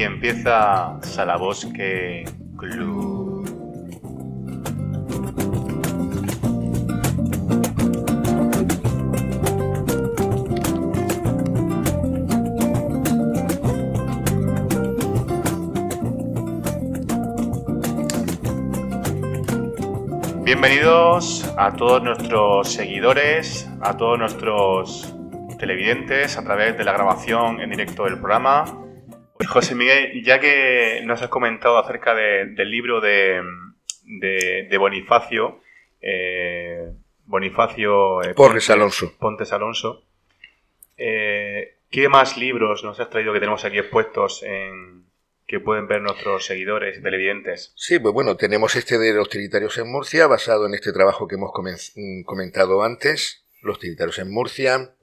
Aquí empieza Salabosque Club. Bienvenidos a todos nuestros seguidores, a todos nuestros televidentes a través de la grabación en directo del programa. José Miguel, ya que nos has comentado acerca del libro de, Bonifacio, eh, Bonifacio eh, Pontes Alonso, Pontes Alonso eh, ¿qué más libros nos has traído que tenemos aquí expuestos en, que pueden ver nuestros seguidores y televidentes. Sí, pues bueno, tenemos este de los trinitarios en Murcia, basado en este trabajo que hemos mm, comentado antes, los trinitarios en Murcia.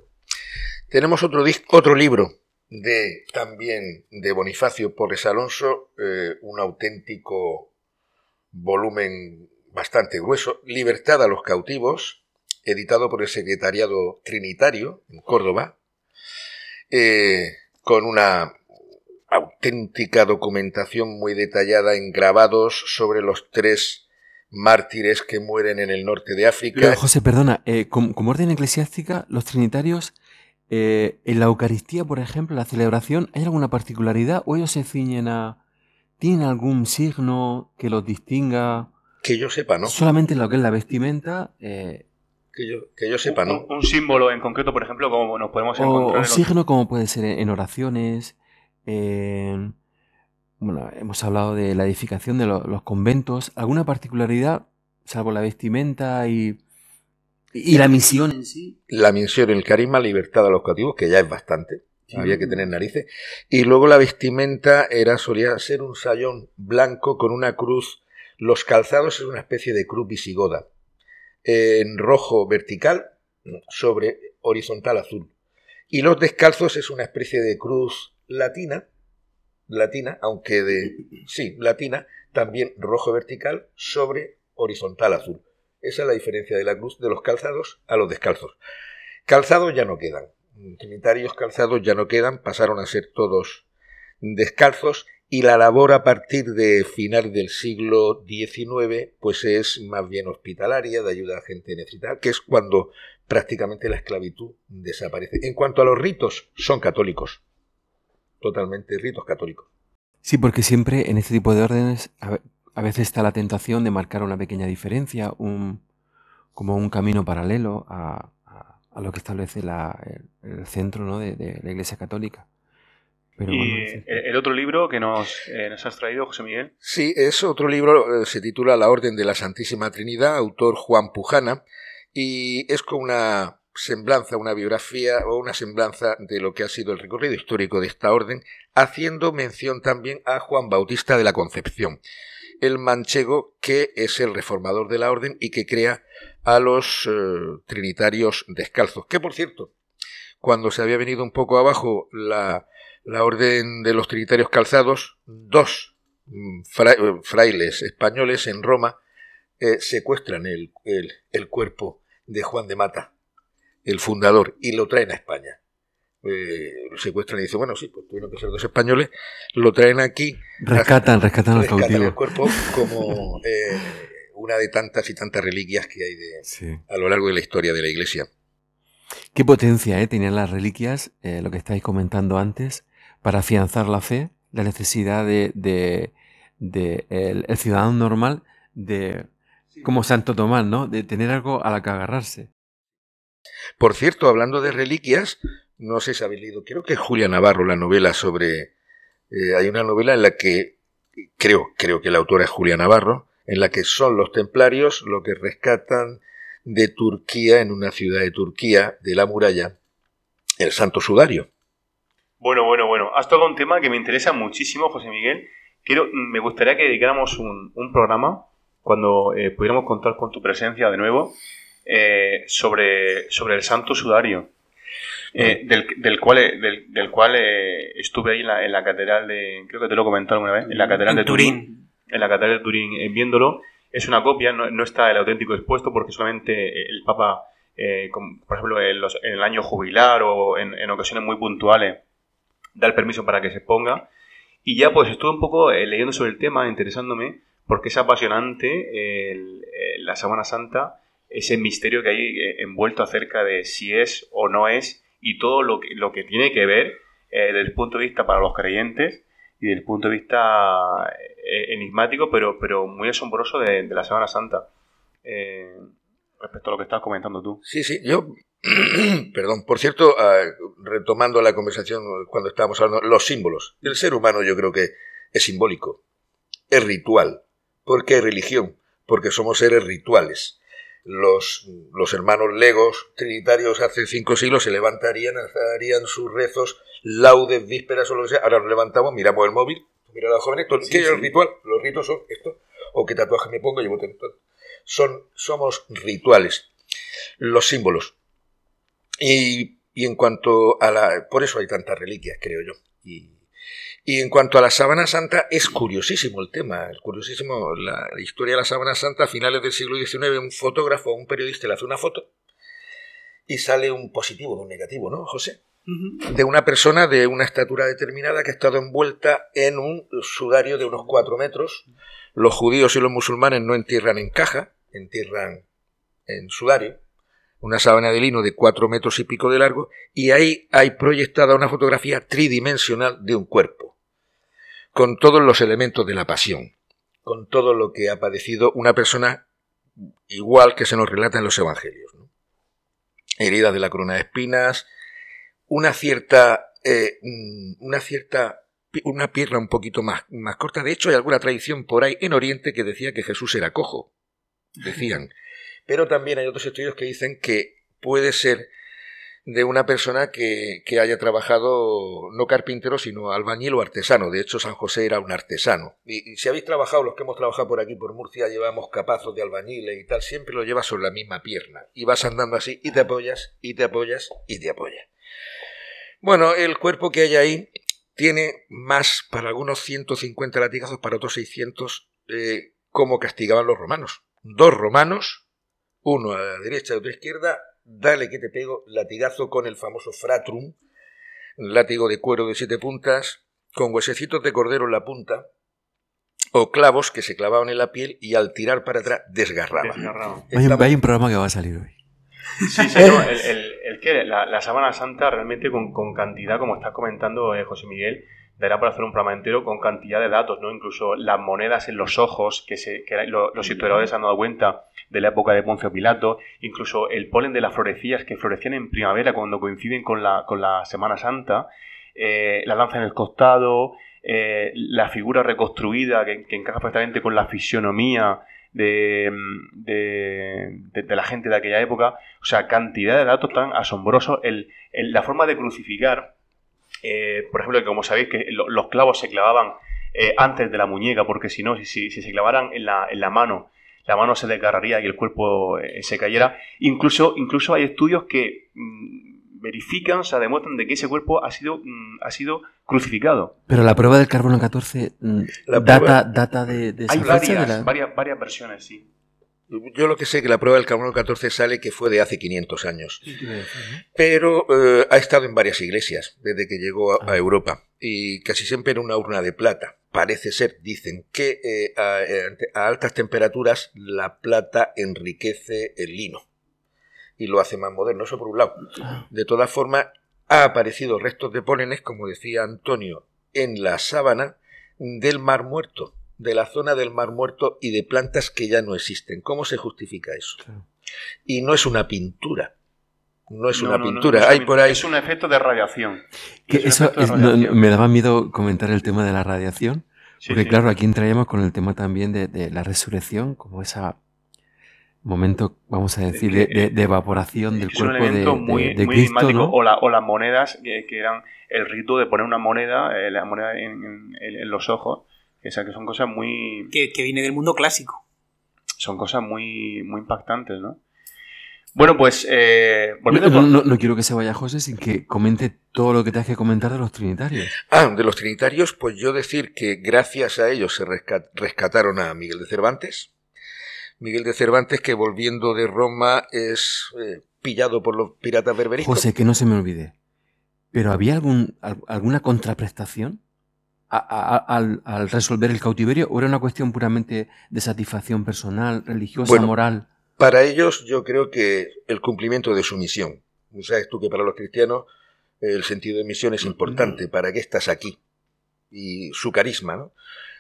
Tenemos otro, otro libro de también de Bonifacio Porres Alonso, eh, un auténtico volumen bastante grueso, Libertad a los cautivos, editado por el Secretariado Trinitario en Córdoba, eh, con una auténtica documentación muy detallada en grabados sobre los tres mártires que mueren en el norte de África. José, perdona, eh, como, orden eclesiástica, los trinitarios, eh, en la Eucaristía, por ejemplo, la celebración, ¿hay alguna particularidad o ellos se ciñen a... ¿Tienen algún signo que los distinga? Que yo sepa, ¿no? Solamente lo que es la vestimenta. Eh, que, yo, que yo sepa, ¿no? Un, símbolo en concreto, por ejemplo, como nos podemos encontrar. O un signo como puede ser en oraciones, bueno, hemos hablado de la edificación de los conventos. ¿Alguna particularidad, salvo la vestimenta y, y la misión en sí? La misión, el carisma, libertad a los cautivos, que ya es bastante. Había que tener narices. Y luego la vestimenta era, solía ser un sayón blanco con una cruz. Los calzados es una especie de cruz visigoda. En rojo vertical sobre horizontal azul. Y los descalzos es una especie de cruz latina, latina, aunque de, sí, latina, también rojo vertical sobre horizontal azul. Esa es la diferencia de la cruz de los calzados a los descalzos. Calzados ya no quedan. Trinitarios calzados ya no quedan, pasaron a ser todos descalzos y la labor a partir de final del siglo XIX pues es más bien hospitalaria, de ayuda a gente necesitada, que es cuando prácticamente la esclavitud desaparece. En cuanto a los ritos, son católicos totalmente ritos católicos. Sí, porque siempre en este tipo de órdenes veces está la tentación de marcar una pequeña diferencia, un, como un camino paralelo a, lo que establece el, centro ¿no? de, la Iglesia Católica. ¿Y el otro libro que nos, eh, nos, has traído, José Miguel? Sí, es otro libro, eh, se titula La Orden de la Santísima Trinidad, autor Juan Pujana, y es con una semblanza, una biografía o una semblanza de lo que ha sido el recorrido histórico de esta orden, haciendo mención también a Juan Bautista de la Concepción, el manchego que es el reformador de la orden y que crea a los eh, trinitarios descalzos. Que por cierto, cuando se había venido un poco abajo la, la orden de los trinitarios calzados, dos mm, frailes españoles en Roma eh, secuestran el, el cuerpo de Juan de Mata el fundador, y lo traen a España. Eh, lo secuestran y dicen, bueno, sí, pues tuvieron que ser dos españoles, lo traen aquí. Rescatan, rescatan, rescatan el cuerpo como eh, una de tantas y tantas reliquias que hay de, a lo largo de la historia de la Iglesia. Qué potencia eh, tenían las reliquias, eh, lo que estáis comentando antes, para afianzar la fe, la necesidad de, de, el, ciudadano normal de, como Santo Tomás, ¿no? De tener algo a la que agarrarse. Por cierto, hablando de reliquias, no sé si habéis leído, creo que Julia Navarro, la novela sobre... Eh, hay una novela en la que, creo, creo que la autora es Julia Navarro, en la que son los templarios lo que rescatan de Turquía, en una ciudad de Turquía, de la muralla, el Santo Sudario. Bueno, bueno, bueno. Has tocado un tema que me interesa muchísimo, José Miguel. Quiero, me gustaría que dedicáramos un, programa cuando eh, pudiéramos contar con tu presencia de nuevo eh, sobre, sobre el Santo Sudario, eh, del, cual, del, cual eh, estuve ahí en la, catedral de, creo que te lo he comentado alguna vez, en la catedral de Turín, En la catedral de Turín, viéndolo. Es una copia, no, está el auténtico expuesto porque solamente el Papa, por ejemplo, en, el año jubilar o en, ocasiones muy puntuales, da el permiso para que se ponga. Y ya pues estuve un poco eh, leyendo sobre el tema, interesándome, porque es apasionante la Semana Santa, ese misterio que hay eh, envuelto acerca de si es o no es, y todo lo que, lo que tiene que ver eh, desde el punto de vista para los creyentes y desde el punto de vista enigmático, pero, pero muy asombroso de, la Semana Santa. respecto a lo que estabas comentando tú. Sí, sí, yo Perdón, por cierto, ah, retomando la conversación cuando estábamos hablando, los símbolos. El ser humano yo creo que es simbólico, es ritual. ¿Por qué religión? Porque somos seres rituales. Los, los hermanos legos trinitarios hace cinco siglos se levantarían, harían sus rezos, laudes, vísperas o lo que sea. Ahora nos levantamos, miramos el móvil, mira a los jóvenes, ¿qué es el ritual? Los ritos son esto, o qué tatuaje me pongo, llevo Son, somos rituales. Los símbolos. Y, en cuanto a la... Por eso hay tantas reliquias, creo yo. Y, en cuanto a la sábana santa, es curiosísimo el tema, es curiosísimo la, historia de la sábana santa a finales del siglo XIX, un fotógrafo, un periodista le hace una foto y sale un positivo o un negativo, ¿no, José? De una persona de una estatura determinada que ha estado envuelta en un sudario de unos cuatro metros. Los judíos y los musulmanes no entierran en caja, entierran en sudario una sábana de lino de cuatro metros y pico de largo, y ahí hay proyectada una fotografía tridimensional de un cuerpo, con todos los elementos de la pasión, con todo lo que ha padecido una persona igual que se nos relata en los evangelios. Heridas de la corona de espinas, una cierta, eh, mm, una cierta, una pierna un poquito más, más corta. De hecho, hay alguna tradición por ahí en Oriente que decía que Jesús era cojo. Decían. Pero también hay otros estudios que dicen que puede ser de una persona que, haya trabajado no carpintero, sino albañil o artesano. De hecho, San José era un artesano. Y, si habéis trabajado, los que hemos trabajado por aquí, por Murcia, llevamos capazos de albañiles y tal, siempre lo llevas sobre la misma pierna. Y vas andando así y te apoyas, y te apoyas, y te apoyas. Bueno, el cuerpo que hay ahí tiene más, para algunos 150 latigazos, para otros 600, eh, como castigaban los romanos. Dos romanos uno a la derecha y otro a la izquierda, dale que te pego, latigazo con el famoso fratrum, látigo de cuero de siete puntas, con huesecitos de cordero en la punta, o clavos que se clavaban en la piel y al tirar para atrás desgarraban. Hay, un programa que va a salir hoy. Sí, sí, el, que la, la, Sábana Santa realmente con, cantidad, como estás comentando eh, José Miguel, dará para hacer un programa entero con cantidad de datos, ¿no? Incluso las monedas en los ojos, que, se, los historiadores han dado cuenta de la época de Poncio Pilato, incluso el polen de las florecillas que florecían en primavera cuando coinciden con la, con la Semana Santa, eh, la lanza en el costado, eh, la figura reconstruida que, encaja perfectamente con la fisionomía de, de, la gente de aquella época. O sea, cantidad de datos tan asombrosos. El, la forma de crucificar, eh, por ejemplo, que como sabéis que los clavos se clavaban antes de la muñeca, porque si no, si, si se clavaran en la, en la mano, la mano se desgarraría y el cuerpo eh, se cayera. Incluso, incluso hay estudios que mm, verifican, o sea, demuestran de que ese cuerpo ha sido, mm, ha sido crucificado. Pero la prueba del carbono 14 mm, data, data de, de Hay varias, varias, varias versiones, sí. Yo lo que sé que la prueba del carbono 14 sale que fue de hace 500 años. Pero eh, ha estado en varias iglesias desde que llegó a, a, Europa. Y casi siempre en una urna de plata. Parece ser, dicen, que eh, eh, a, altas temperaturas la plata enriquece el lino. Y lo hace más moderno, eso por un lado. De todas formas, ha aparecido restos de pólenes, como decía Antonio, en la sábana del Mar Muerto, de la zona del Mar Muerto y de plantas que ya no existen. ¿Cómo se justifica eso? Y no es una pintura, no es una pintura. Hay por ahí... Es un efecto de radiación. eso me daba miedo comentar el tema de la radiación, porque claro, aquí entraríamos con el tema también de, la resurrección, como ese momento, vamos a decir, de, evaporación del cuerpo de, muy, Cristo, ¿no? o, o, las monedas, que, eran el rito de poner una moneda, eh, la moneda en, los ojos, que, que son cosas muy... Que, que viene del mundo clásico. Son cosas muy, muy impactantes, ¿no? Bueno, pues eh, no, quiero que se vaya José sin que comente todo lo que te has que comentar de los trinitarios. Ah, de los trinitarios, pues yo decir que gracias a ellos se rescataron a Miguel de Cervantes. Miguel de Cervantes que volviendo de Roma es eh, pillado por los piratas berberiscos. José, que no se me olvide. ¿Pero había algún, alguna contraprestación? Al, resolver el cautiverio o era una cuestión puramente de satisfacción personal, religiosa, moral? Para ellos yo creo que el cumplimiento de su misión. Sabes tú que para los cristianos el sentido de misión es importante. ¿Para qué estás aquí? Y su carisma, ¿no?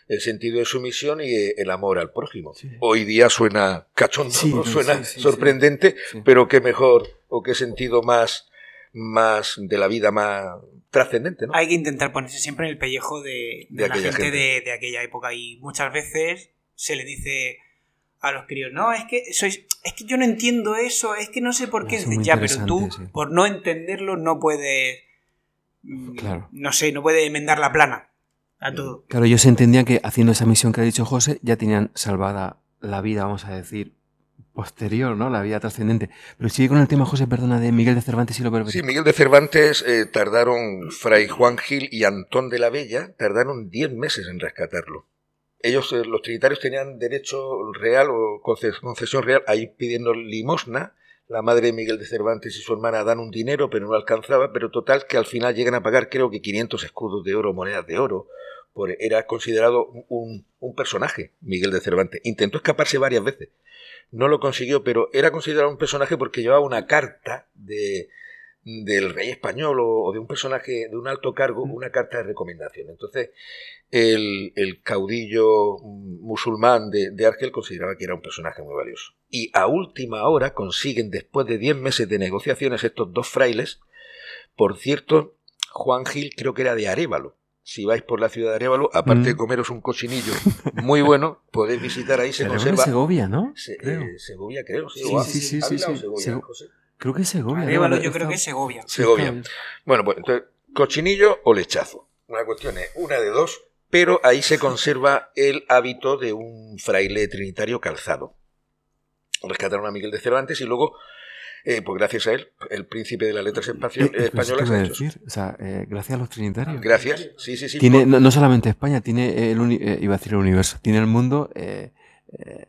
el sentido de su misión y el amor al prójimo. Hoy día suena cachondo, suena sorprendente, pero qué mejor o qué sentido más, más de la vida más trascendente. ¿no? Hay que intentar ponerse siempre en el pellejo de, la gente, De, aquella época y muchas veces se le dice a los críos, no, es que sois, es que yo no entiendo eso, es que no sé por qué. Ya, pero tú, por no entenderlo, no puedes, mm, no sé, no puedes enmendar la plana. Claro, ellos entendían que haciendo esa misión que ha dicho José ya tenían salvada la vida, vamos a decir, posterior, ¿no? La vida trascendente. Pero sigue con el tema, José, perdona, de Miguel de Cervantes y lo Sí, Miguel de Cervantes eh, tardaron, Fray Juan Gil y Antón de la Bella, tardaron 10 meses en rescatarlo. Ellos, eh, los trinitarios, tenían derecho real o concesión real a ir pidiendo limosna. La madre de Miguel de Cervantes y su hermana dan un dinero, pero no alcanzaba, pero total que al final llegan a pagar creo que 500 escudos de oro, monedas de oro, era considerado un, personaje, Miguel de Cervantes. Intentó escaparse varias veces. No lo consiguió, pero era considerado un personaje porque llevaba una carta de, del rey español o, de un personaje de un alto cargo, una carta de recomendación. Entonces, el, caudillo musulmán de, de, Argel consideraba que era un personaje muy valioso. Y a última hora consiguen, después de 10 meses de negociaciones, estos dos frailes, por cierto, Juan Gil creo que era de Arévalo, si vais por la ciudad de Arevalo, aparte de mm. comeros un cochinillo muy bueno, podéis visitar ahí, se conserva. Segovia, ¿no? Eh, Segovia, creo. Sí, sí, sí. sí, Segovia, Creo que es Segovia. Arevalo, yo creo que es Segovia. Segovia. Bueno, pues entonces, cochinillo o lechazo. Una cuestión es una de dos, pero ahí se conserva el hábito de un fraile trinitario calzado. Rescataron a Miguel de Cervantes y luego eh, pues gracias a él, el príncipe de las letras españolas. Eh, pues, decir? O sea, eh, gracias a los trinitarios. Gracias, sí, sí, sí. Tiene, no, solamente España, tiene el iba a decir el universo, tiene el mundo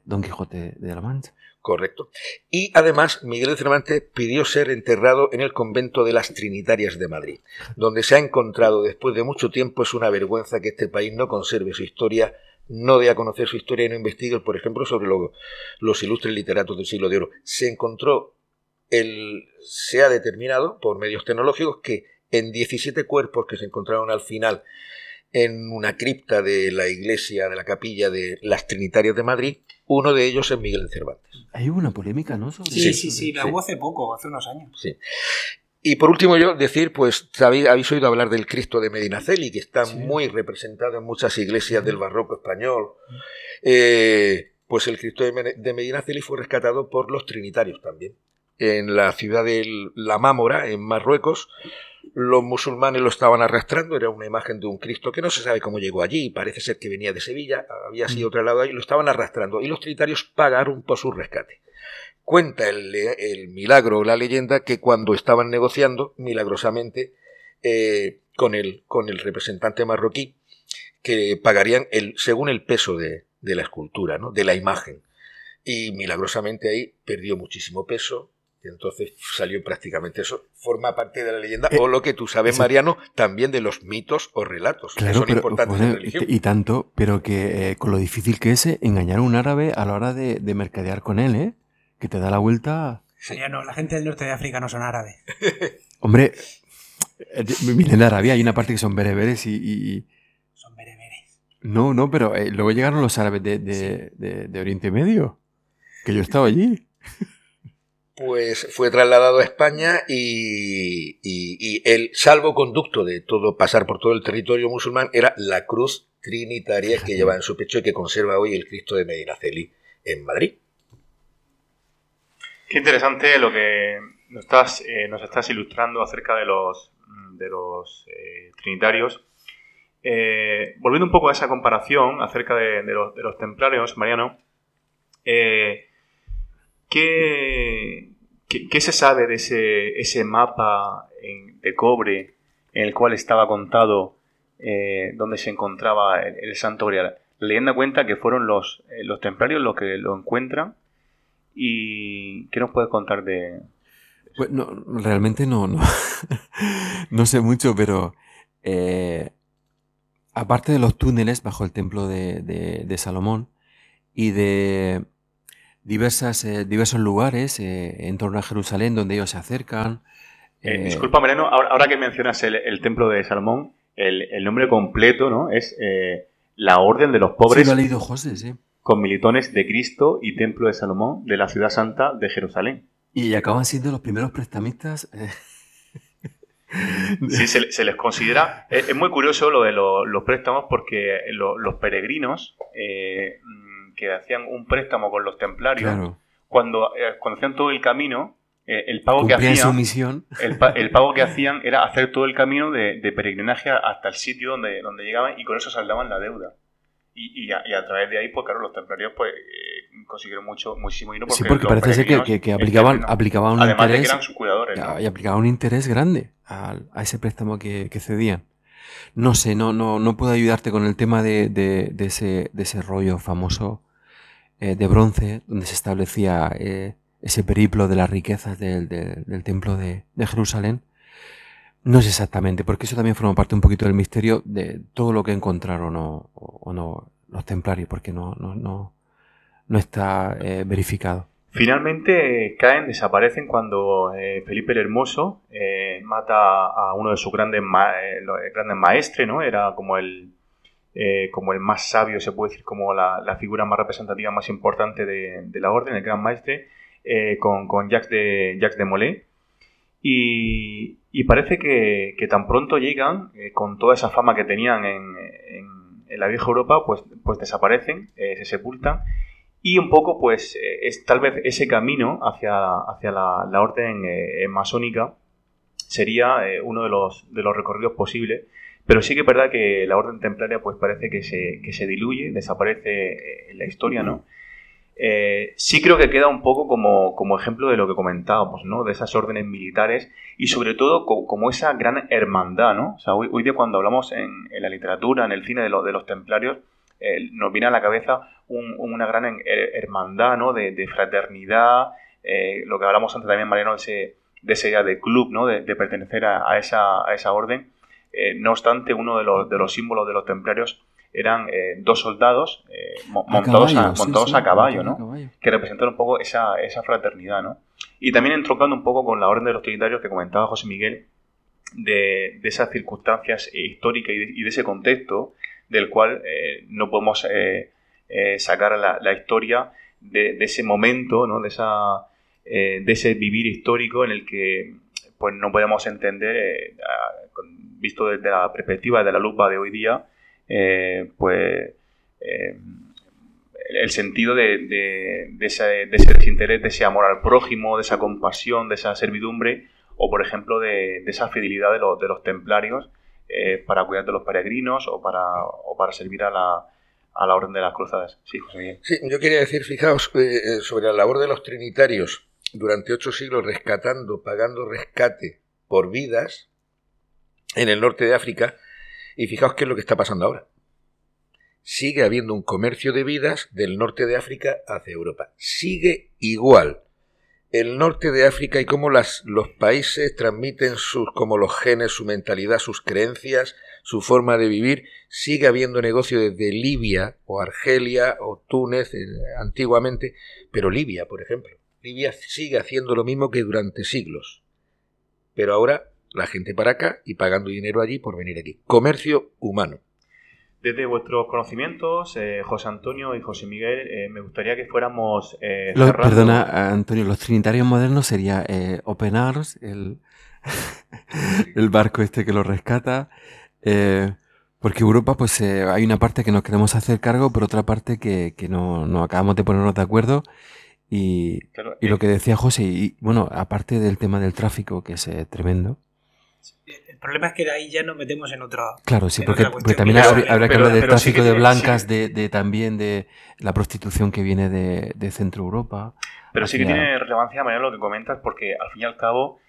Don Quijote de la Mancha. Correcto. Y además, Miguel de Cervantes pidió ser enterrado en el convento de las Trinitarias de Madrid, donde se ha encontrado después de mucho tiempo. Es una vergüenza que este país no conserve su historia no dé a conocer su historia y no investigue, por ejemplo, sobre los ilustres literatos del siglo de oro. Se encontró el, se ha determinado por medios tecnológicos que en 17 cuerpos que se encontraron al final en una cripta de la iglesia, de la capilla de las Trinitarias de Madrid, uno de ellos es Miguel de Cervantes. Hay una polémica, ¿no? sí, sí, sí, la hubo hace poco, hace unos años. Sí. Y por último yo decir, pues habéis oído hablar del Cristo de Medinaceli, que está muy representado en muchas iglesias del barroco español. Eh, pues el Cristo de Medinaceli fue rescatado por los trinitarios también en la ciudad de La Mámora, en Marruecos. Los musulmanes lo estaban arrastrando, era una imagen de un Cristo que no se sabe cómo llegó allí, parece ser que venía de Sevilla, había sido mm. trasladado ahí, lo estaban arrastrando y los trinitarios pagaron por su rescate. Cuenta el, el milagro o la leyenda que cuando estaban negociando, milagrosamente, eh, con, el, con el representante marroquí, que pagarían el, según el peso de, de la escultura, ¿no? de la imagen. Y milagrosamente ahí perdió muchísimo peso, y entonces salió prácticamente eso. Forma parte de la leyenda, eh, o lo que tú sabes, Mariano, también de los mitos o relatos, que son importantes en la religión. Y tanto, pero que eh, con lo difícil que es eh, engañar a un árabe a la hora de, mercadear con él, ¿eh? Que te da la vuelta. Mariano, la gente del norte de África no son árabes. Hombre, miren de Arabia, hay una parte que son bereberes y... Son bereberes. No, no, pero luego llegaron los árabes de, de Oriente Medio, que yo estaba allí pues fue trasladado a España y, el salvoconducto de todo pasar por todo el territorio musulmán era la cruz trinitaria que lleva en su pecho y que conserva hoy el Cristo de Medinaceli en Madrid. Qué interesante lo que nos estás, eh, ilustrando acerca de los, eh, trinitarios. Eh, volviendo un poco a esa comparación acerca de los, templarios, Mariano, ¿Qué, qué, se sabe de ese, ese mapa de cobre en el cual estaba contado eh, dónde se encontraba el, Santo Grial? Leyenda cuenta que fueron los, eh, los templarios los que lo encuentran. ¿Y qué nos puedes contar de...? Pues no, realmente no, no, no sé mucho, pero eh, aparte de los túneles bajo el templo de, Salomón y de diversas, eh, diversos lugares eh, en torno a Jerusalén donde ellos se acercan. disculpa, Mariano, ahora, que mencionas el, templo de Salomón, el, nombre completo ¿no? es la Orden de los Pobres. Sí, lo ha leído José, sí. Con militones de Cristo y Templo de Salomón de la ciudad santa de Jerusalén. Y acaban siendo los primeros prestamistas. Sí, se, les considera. Es, muy curioso lo de los préstamos porque los peregrinos eh, que hacían un préstamo con los templarios, cuando, eh, cuando hacían todo el camino, eh, el pago que hacían. misión. El, pago que hacían era hacer todo el camino de, peregrinaje hasta el sitio donde, donde llegaban y con eso saldaban la deuda. Y, a, través de ahí, pues claro, los templarios pues consiguieron mucho, muchísimo dinero. Porque sí, porque parece ser que, aplicaban, aplicaban un interés. que eran sus cuidadores. Y aplicaban un interés grande a, ese préstamo que, cedían. No sé, no, no, no puedo ayudarte con el tema de, de, ese, de ese rollo famoso eh, de bronce, donde se establecía eh, ese periplo de las riquezas del, del, templo de, Jerusalén. No sé exactamente, porque eso también forma parte un poquito del misterio de todo lo que encontraron o, no los templarios, porque no, no, no, no está eh, verificado. Finalmente caen, desaparecen cuando eh, Felipe el Hermoso mata a uno de sus grandes, grandes maestres, ¿no? Era como el, como el más sabio, se puede decir, como la, figura más representativa, más importante de, la orden, el gran maestre, con, con Jacques de, Jacques de Molay. Y, parece que, tan pronto llegan, con toda esa fama que tenían en, en, la vieja Europa, pues, pues desaparecen, se sepultan y un poco, pues, eh, es tal vez ese camino hacia, hacia la, orden eh, masónica sería eh, uno de los, de los recorridos posibles. Pero sí que es verdad que la orden templaria, pues, parece que se, que se diluye, desaparece en la historia, ¿no? sí creo que queda un poco como, como, ejemplo de lo que comentábamos, ¿no? De esas órdenes militares y sobre todo como, esa gran hermandad, ¿no? O sea, hoy, día cuando hablamos en, la literatura, en el cine de, de los templarios, nos viene a la cabeza una gran hermandad, ¿no? De, fraternidad, eh, lo que hablamos antes también, Mariano, de, de esa idea de club, ¿no? De, pertenecer a, esa, a, esa, orden. Eh, no obstante, uno de los, de los, símbolos de los templarios eran eh, dos soldados montados, a, montados a caballo, ¿no? Que representan un poco esa, esa fraternidad, ¿no? Y también entroncando un poco con la orden de los trinitarios que comentaba José Miguel, de, de esas circunstancias históricas y de, ese contexto del cual no podemos eh, sacar la, historia de, ese momento, ¿no? de, esa, eh, de ese vivir histórico en el que pues, no podemos entender, eh, visto desde la perspectiva de la lupa de hoy día, pues el sentido de, ese, desinterés, de ese amor al prójimo, de esa compasión, de esa servidumbre, o por ejemplo de, esa fidelidad de, los, de templarios para cuidar de los peregrinos o para, o para servir a la, a la orden de las cruzadas. Sí, José Miguel. Sí, yo quería decir, fijaos, eh, eh, sobre la labor de los trinitarios durante ocho siglos rescatando, pagando rescate por vidas en el norte de África, y fijaos qué es lo que está pasando ahora. Sigue habiendo un comercio de vidas del norte de África hacia Europa. Sigue igual el norte de África y cómo los países transmiten sus, como los genes, su mentalidad, sus creencias, su forma de vivir, sigue habiendo negocio desde Libia o Argelia o Túnez eh, antiguamente, pero Libia, por ejemplo. Libia sigue haciendo lo mismo que durante siglos. Pero ahora la gente para acá y pagando dinero allí por venir aquí. Comercio humano. Desde vuestros conocimientos, eh, José Antonio y José Miguel, eh, me gustaría que fuéramos. perdona, Antonio, los trinitarios modernos sería Open Arms, el, el barco este que lo rescata, eh, porque Europa, pues eh, hay una parte que nos queremos hacer cargo, pero otra parte que, no, acabamos de ponernos de acuerdo. Y, lo eh, que decía José, y bueno, aparte del tema del tráfico, que es tremendo. El problema es que ahí ya nos metemos en otra. Claro, sí, porque, también habrá, que hablar del tráfico de blancas, de, también de la prostitución que viene de, Centro Europa. Pero sí que tiene relevancia, María, lo que comentas, porque al fin y al cabo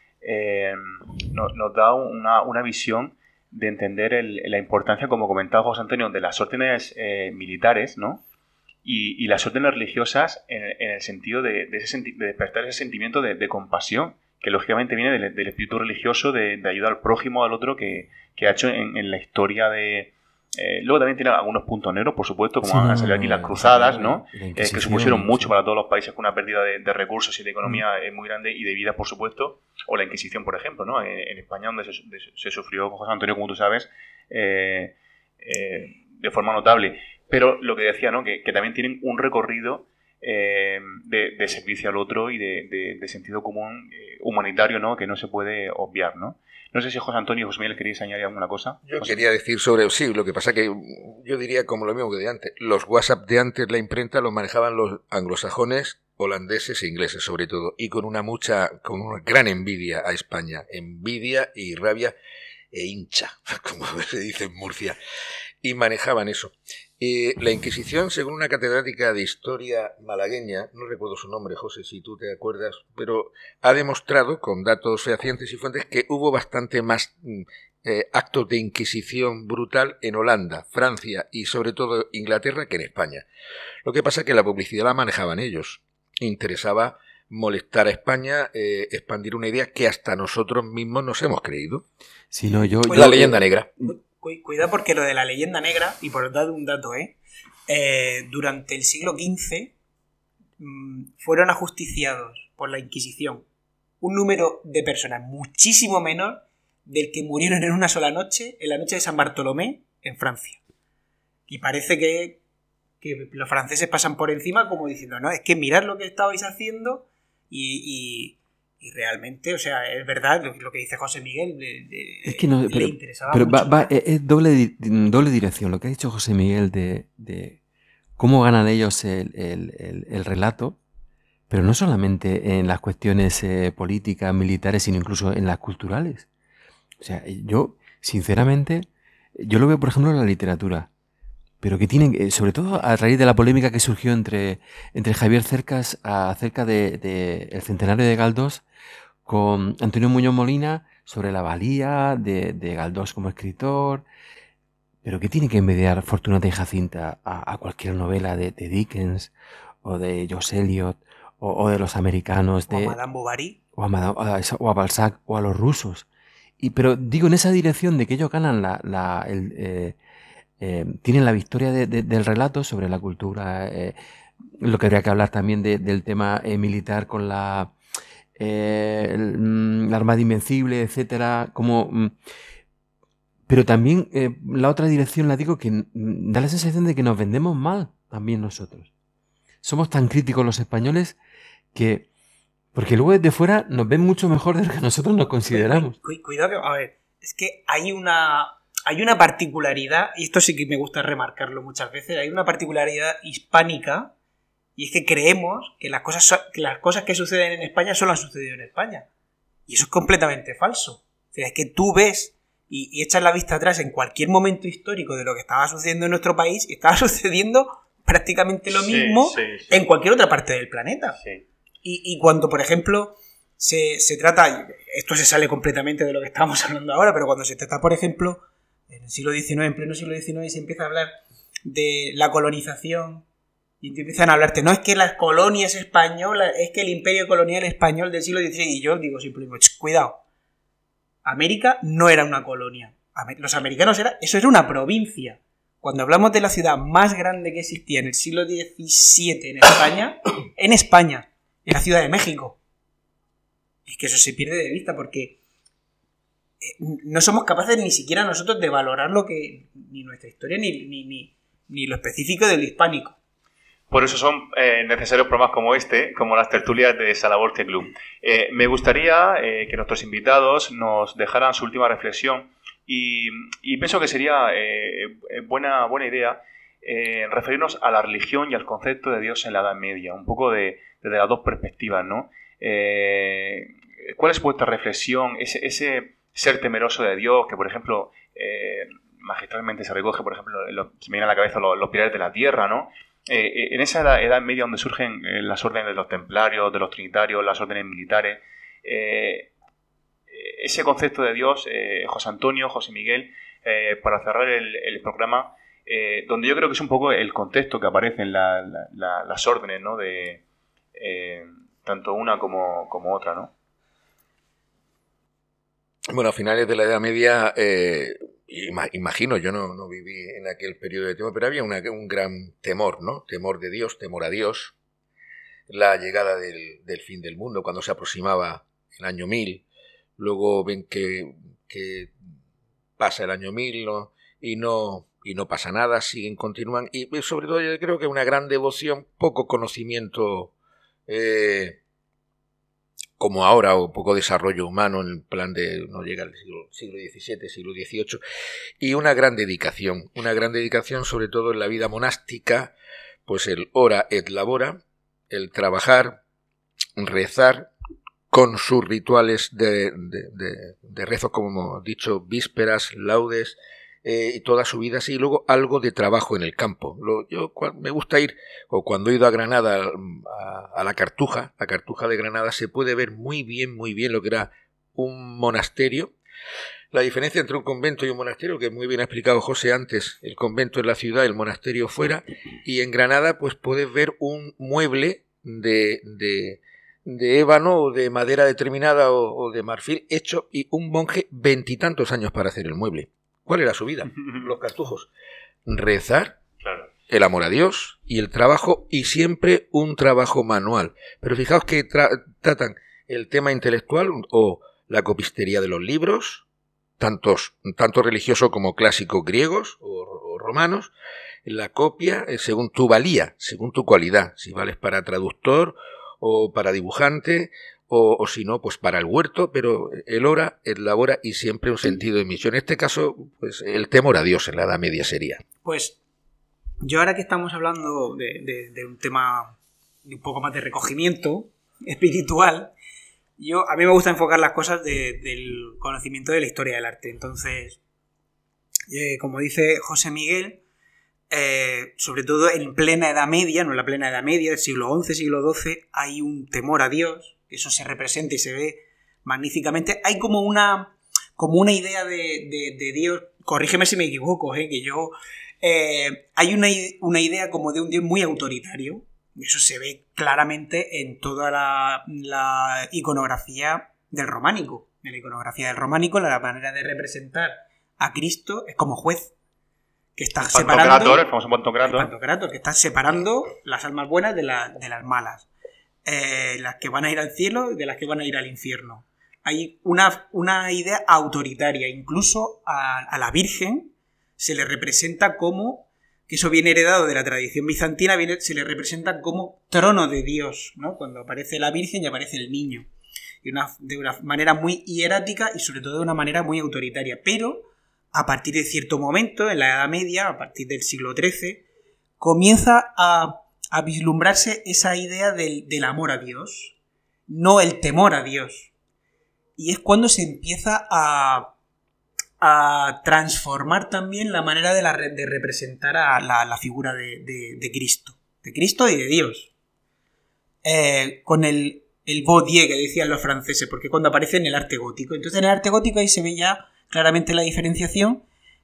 nos, da una, una visión de entender la importancia, como comentaba José Antonio, de las órdenes eh, militares, ¿no? Y, las órdenes religiosas en, el sentido de, despertar ese sentimiento de, compasión, que lógicamente viene del, espíritu religioso de, ayudar al prójimo, al otro, que, ha hecho en, la historia de, Eh, luego también tiene algunos puntos negros, por supuesto, como han salido aquí las cruzadas, ¿no? que supusieron mucho para todos los países con una pérdida de, recursos y de economía mm. muy grande y de vida, por supuesto. O la Inquisición, por ejemplo, ¿no? En, España, donde se, sufrió José Antonio, como tú sabes, de forma notable. Pero lo que decía, ¿no? Que, también tienen un recorrido de, servicio al otro y de, sentido común humanitario, ¿no? Que no se puede obviar, ¿no? No sé si José Antonio y José Miguel queréis añadir alguna cosa. Yo quería decir sobre, sí, lo que pasa que yo diría como lo mismo que de antes. Los WhatsApp de antes, la imprenta, los manejaban los anglosajones, holandeses e ingleses sobre todo, y con una mucha, con una gran envidia a España. Envidia y rabia e hincha, como se dice en Murcia. Y manejaban eso. Eh, la Inquisición, según una catedrática de historia malagueña, no recuerdo su nombre, José, si tú te acuerdas, pero ha demostrado con datos fehacientes y fuentes que hubo bastante más mm, eh, actos de Inquisición brutal en Holanda, Francia y sobre todo Inglaterra que en España. Lo que pasa es que la publicidad la manejaban ellos. Interesaba molestar a España, eh, expandir una idea que hasta nosotros mismos nos hemos creído. Si no, yo, la leyenda negra. Cuidado porque lo de la leyenda negra, y por dar un dato, ¿eh? ¿eh? durante el siglo XV mm, fueron ajusticiados por la Inquisición un número de personas muchísimo menor del que murieron en una sola noche, en la noche de San Bartolomé, en Francia. Y parece que, que los franceses pasan por encima como diciendo, no, es que mirad lo que estabais haciendo y, y realmente, o sea, es verdad lo, que dice José Miguel, es que no, pero, pero Va, es doble, doble dirección. Lo que ha dicho José Miguel de, cómo ganan ellos el, relato, pero no solamente en las cuestiones eh, políticas, militares, sino incluso en las culturales. O sea, yo, sinceramente, yo lo veo, por ejemplo, en la literatura pero que tienen, eh, sobre todo a raíz de la polémica que surgió entre, entre Javier Cercas acerca del de, el centenario de Galdós con Antonio Muñoz Molina sobre la valía de, de Galdós como escritor, pero que tiene que envidiar Fortunata y Jacinta a, cualquier novela de, Dickens o de Josh Eliot o, de los americanos de... O a Madame Bovary. O a, Balzac o a los rusos. Y, pero digo, en esa dirección de que ellos ganan la, la el, eh, eh, tienen la victoria del relato sobre la cultura, eh, lo que habría que hablar también del tema eh, militar con la, mm, la Armada Invencible, etcétera, como... Mm, pero también la otra dirección la digo que mm, da la sensación de que nos vendemos mal también nosotros. Somos tan críticos los españoles que... Porque luego desde fuera nos ven mucho mejor de lo que nosotros nos consideramos. Cuidado, a ver, es que hay una, hay una particularidad, y esto sí que me gusta remarcarlo muchas veces, hay una particularidad hispánica, y es que creemos que las cosas, que, las cosas que suceden en España solo han sucedido en España. Y eso es completamente falso. O sea, es que tú ves y, echas la vista atrás en cualquier momento histórico de lo que estaba sucediendo en nuestro país, y estaba sucediendo prácticamente lo mismo en cualquier otra parte del planeta. Y, y, cuando, por ejemplo, se, se, trata, esto se sale completamente de lo que estamos hablando ahora, pero cuando se trata, por ejemplo, en el siglo XIX, en pleno siglo XIX, se empieza a hablar de la colonización y empiezan a hablarte, no es que las colonias españolas, es que el imperio colonial español del siglo XVI, y yo digo simplemente, cuidado, América no era una colonia, los americanos era, eso era una provincia. Cuando hablamos de la ciudad más grande que existía en el siglo XVII en España, en España, en la Ciudad de México. Es que eso se pierde de vista porque no somos capaces ni siquiera nosotros de valorar lo que ni nuestra historia ni, ni, lo específico del hispánico. Por eso son eh, necesarios programas como este, como las tertulias de Salaborte Club. Eh, me gustaría que nuestros invitados nos dejaran su última reflexión y, pienso que sería buena, buena idea referirnos a la religión y al concepto de Dios en la Edad Media, un poco de, desde las dos perspectivas, ¿no? ¿Cuál es vuestra reflexión? Ese ser temeroso de Dios, que por ejemplo eh, magistralmente se recoge, por ejemplo, se me viene a la cabeza los, pilares de la tierra, ¿no? Eh, eh, en esa edad, media donde surgen las órdenes de los templarios, de los trinitarios, las órdenes militares, ese concepto de Dios, José Antonio, José Miguel, para cerrar el, programa, donde yo creo que es un poco el contexto que aparece en las órdenes, ¿no? De tanto una como, como otra, ¿no? Bueno, a finales de la Edad Media, eh, imagino, yo no, no, viví en aquel periodo de tiempo, pero había un gran temor, ¿no? Temor de Dios, temor a Dios, la llegada del, fin del mundo, cuando se aproximaba el año 1000, luego ven que, que pasa el año 1000 y no y no pasa nada, siguen, continúan, y sobre todo yo creo que una gran devoción, poco conocimiento eh, como ahora, o poco desarrollo humano en el plan de no llega al siglo, siglo XVII, siglo XVIII, y una gran dedicación, una gran dedicación sobre todo en la vida monástica, pues el ora et labora, el trabajar, rezar, con sus rituales de, de, de, rezo, como hemos dicho, vísperas, laudes, eh, y toda su vida así, y luego algo de trabajo en el campo. Yo me gusta ir, o cuando he ido a Granada, a, la Cartuja, la Cartuja de Granada, se puede ver muy bien, muy bien lo que era un monasterio. La diferencia entre un convento y un monasterio, que muy bien ha explicado José antes, el convento en la ciudad, el monasterio fuera, y en Granada pues puedes ver un mueble de, de, de ébano o de madera determinada o, de marfil hecho y un monje veintitantos años para hacer el mueble. ¿Cuál era su vida? Los cartujos. Rezar, el amor a Dios y el trabajo y siempre un trabajo manual. Pero fijaos que tratan el tema intelectual o la copistería de los libros, tantos, tanto religioso como clásicos griegos o, romanos, la copia eh, según tu valía, según tu cualidad, si vales para traductor o para dibujante o, si no, pues para el huerto, pero el ora, el labora y siempre un sentido de misión. En este caso, pues el temor a Dios en la Edad Media sería. Pues yo ahora que estamos hablando de, un tema de un poco más de recogimiento espiritual, yo a mí me gusta enfocar las cosas del conocimiento de la historia del arte. Entonces, eh, como dice José Miguel, eh, sobre todo en plena Edad Media, no en la plena Edad Media, del siglo XI, siglo XII, hay un temor a Dios, eso se representa y se ve magníficamente. Hay como una, como una idea de, Dios, corrígeme si me equivoco, ¿eh? que yo... Eh, hay una, idea como de un Dios muy autoritario, eso se ve claramente en toda la, iconografía del románico. En la iconografía del románico, la manera de representar a Cristo es como juez que está separando el famoso que está separando las almas buenas de, de las malas. Eh, las que van a ir al cielo y de las que van a ir al infierno. Hay una, una idea autoritaria, incluso a, la Virgen se le representa como, que eso viene heredado de la tradición bizantina, se le representa como trono de Dios, ¿no? Cuando aparece la Virgen y aparece el niño. Y una, de una manera muy hierática y sobre todo de una manera muy autoritaria. Pero a partir de cierto momento, en la Edad Media, a partir del siglo XIII, comienza a a vislumbrarse esa idea del, amor a Dios, no el temor a Dios. Y es cuando se empieza a, a transformar también la manera de, la, de representar a la, figura de, Cristo, de Cristo y de Dios. Eh, con el, el baudier que decían los franceses, porque cuando aparece en el arte gótico. Entonces en el arte gótico ahí se ve ya claramente la diferenciación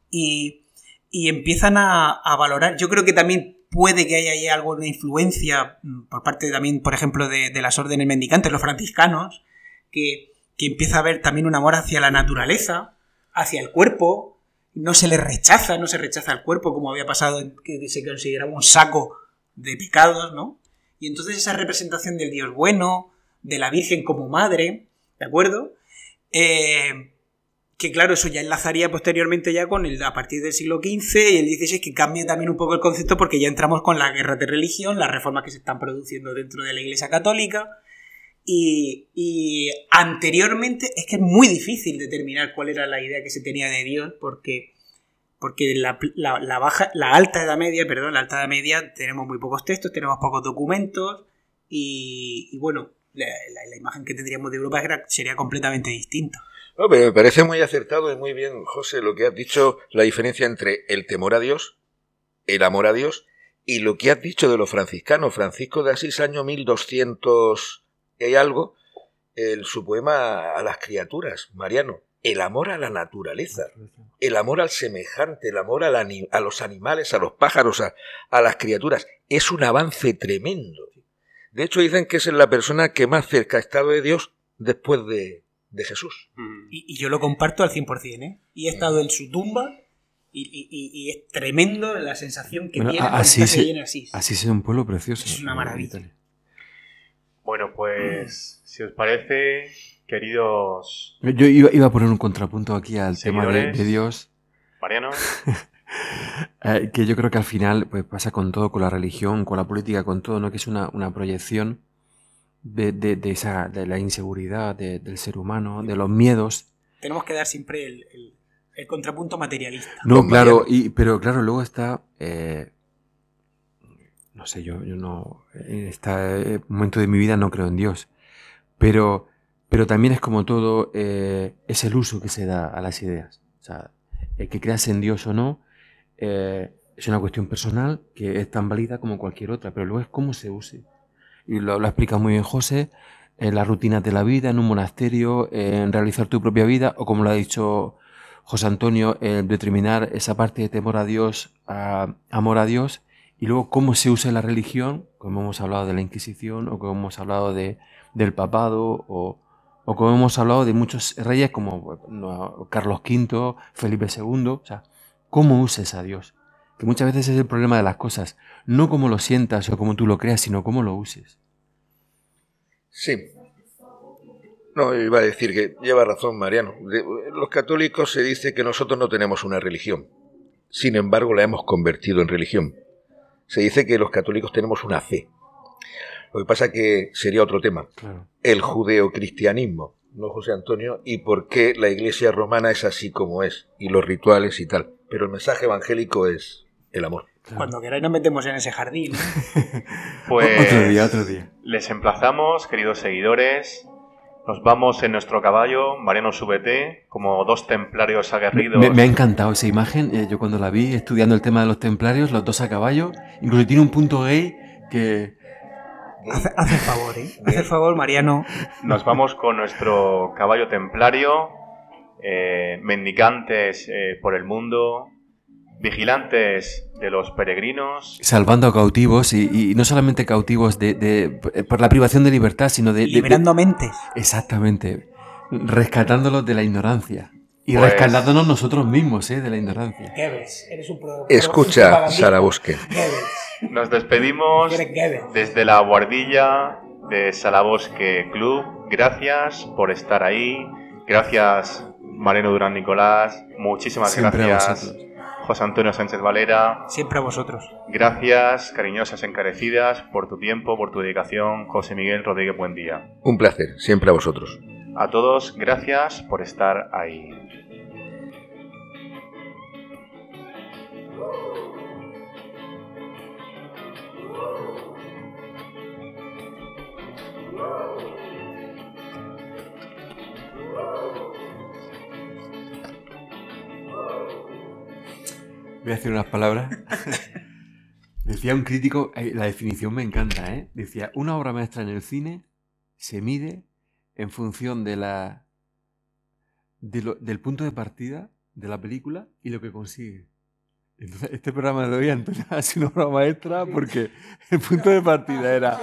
y, y empiezan a, a, valorar. Yo creo que también puede que haya ahí alguna influencia mm, por parte también, por ejemplo, de, las órdenes mendicantes, los franciscanos, que, empieza a haber también un amor hacia la naturaleza, hacia el cuerpo, no se le rechaza, no se rechaza el cuerpo como había pasado, que se consideraba un saco de pecados, ¿no? Y entonces esa representación del Dios bueno, de la Virgen como madre, ¿de acuerdo? Eh, que claro, eso ya enlazaría posteriormente ya con el a partir del siglo XV y el XVI, que cambia también un poco el concepto porque ya entramos con la guerra de religión, las reformas que se están produciendo dentro de la Iglesia Católica. Y, anteriormente es que es muy difícil determinar cuál era la idea que se tenía de Dios porque, porque la, baja, la alta edad media, perdón, la alta edad media tenemos muy pocos textos, tenemos pocos documentos y, bueno, la, imagen que tendríamos de Europa sería completamente distinta. No, pero me parece muy acertado y muy bien, José, lo que has dicho, la diferencia entre el temor a Dios, el amor a Dios, y lo que has dicho de los franciscanos. Francisco de Asís, año 1200 y algo, el, su poema a las criaturas, Mariano, el amor a la naturaleza, el amor al semejante, el amor a, a los animales, a los pájaros, a, las criaturas, es un avance tremendo. De hecho, dicen que es la persona que más cerca ha estado de Dios después de, de Jesús. Y, yo lo comparto al 100%, ¿eh? Y he estado en su tumba y, es tremendo la sensación que tiene así se, así. Así es un pueblo precioso. Es una maravilla. Bueno, pues si os parece, queridos... Yo iba, a poner un contrapunto aquí al tema de, Dios. Mariano. Eh, que yo creo que al final pues, pasa con todo, con la religión, con la política, con todo, ¿no? Que es una, proyección de, esa, de la inseguridad del ser humano, de los miedos. Tenemos que dar siempre el, contrapunto materialista. No, claro, y, pero claro, luego está... Eh, no sé, yo, yo no... En este momento de mi vida no creo en Dios. Pero, pero también es como todo, eh, es el uso que se da a las ideas. O sea, el que creas en Dios o no, eh, es una cuestión personal que es tan válida como cualquier otra, pero luego es cómo se use. Y lo, lo explica muy bien José, en las rutinas de la vida, en un monasterio, en realizar tu propia vida, o como lo ha dicho José Antonio, en determinar esa parte de temor a Dios, a amor a Dios, y luego cómo se usa la religión, como hemos hablado de la Inquisición, o como hemos hablado de, del papado, o, o como hemos hablado de muchos reyes como Carlos V, Felipe II, o sea, cómo uses a Dios. Que muchas veces es el problema de las cosas. No cómo lo sientas o cómo tú lo creas, sino cómo lo uses. Sí. No, iba a decir que lleva razón Mariano. los católicos se dice que nosotros no tenemos una religión. Sin embargo, la hemos convertido en religión. Se dice que los católicos tenemos una fe. Lo que pasa que sería otro tema. El judeocristianismo, ¿no, José Antonio? Y por qué la iglesia romana es así como es, y los rituales y tal pero el mensaje evangélico es el amor. Cuando queráis nos metemos en ese jardín. pues otro día, otro día. Les emplazamos, queridos seguidores. Nos vamos en nuestro caballo, Mariano Súbete, como dos templarios aguerridos. Me, ha encantado esa imagen. Eh, yo cuando la vi estudiando el tema de los templarios, los dos a caballo, incluso tiene un punto gay que... Hace, el favor, ¿eh? Hace el favor, Mariano. Nos vamos con nuestro caballo templario, eh, mendicantes eh, por el mundo, vigilantes de los peregrinos. Salvando a cautivos y, no solamente cautivos de, por la privación de libertad, sino de... Liberando mentes. Exactamente. Rescatándolos de la ignorancia. Y pues rescatándonos nosotros mismos ¿eh? de la ignorancia. eres un Escucha, Sara Bosque. Nos despedimos desde la guardilla de Salabosque Club. Gracias por estar ahí. Gracias Mariano Durán Nicolás, muchísimas gracias. José Antonio Sánchez Valera. Siempre a vosotros. Gracias, cariñosas encarecidas, por tu tiempo, por tu dedicación. José Miguel Rodríguez, buen día. Un placer, siempre a vosotros. A todos, gracias por estar ahí. Voy a decir unas palabras. Decía un crítico, eh, la definición me encanta, ¿eh? Decía, una obra maestra en el cine se mide en función de la del punto de partida de la película y lo que consigue. Entonces, este programa de hoy, Antonio, ha sido una obra maestra porque el punto de partida era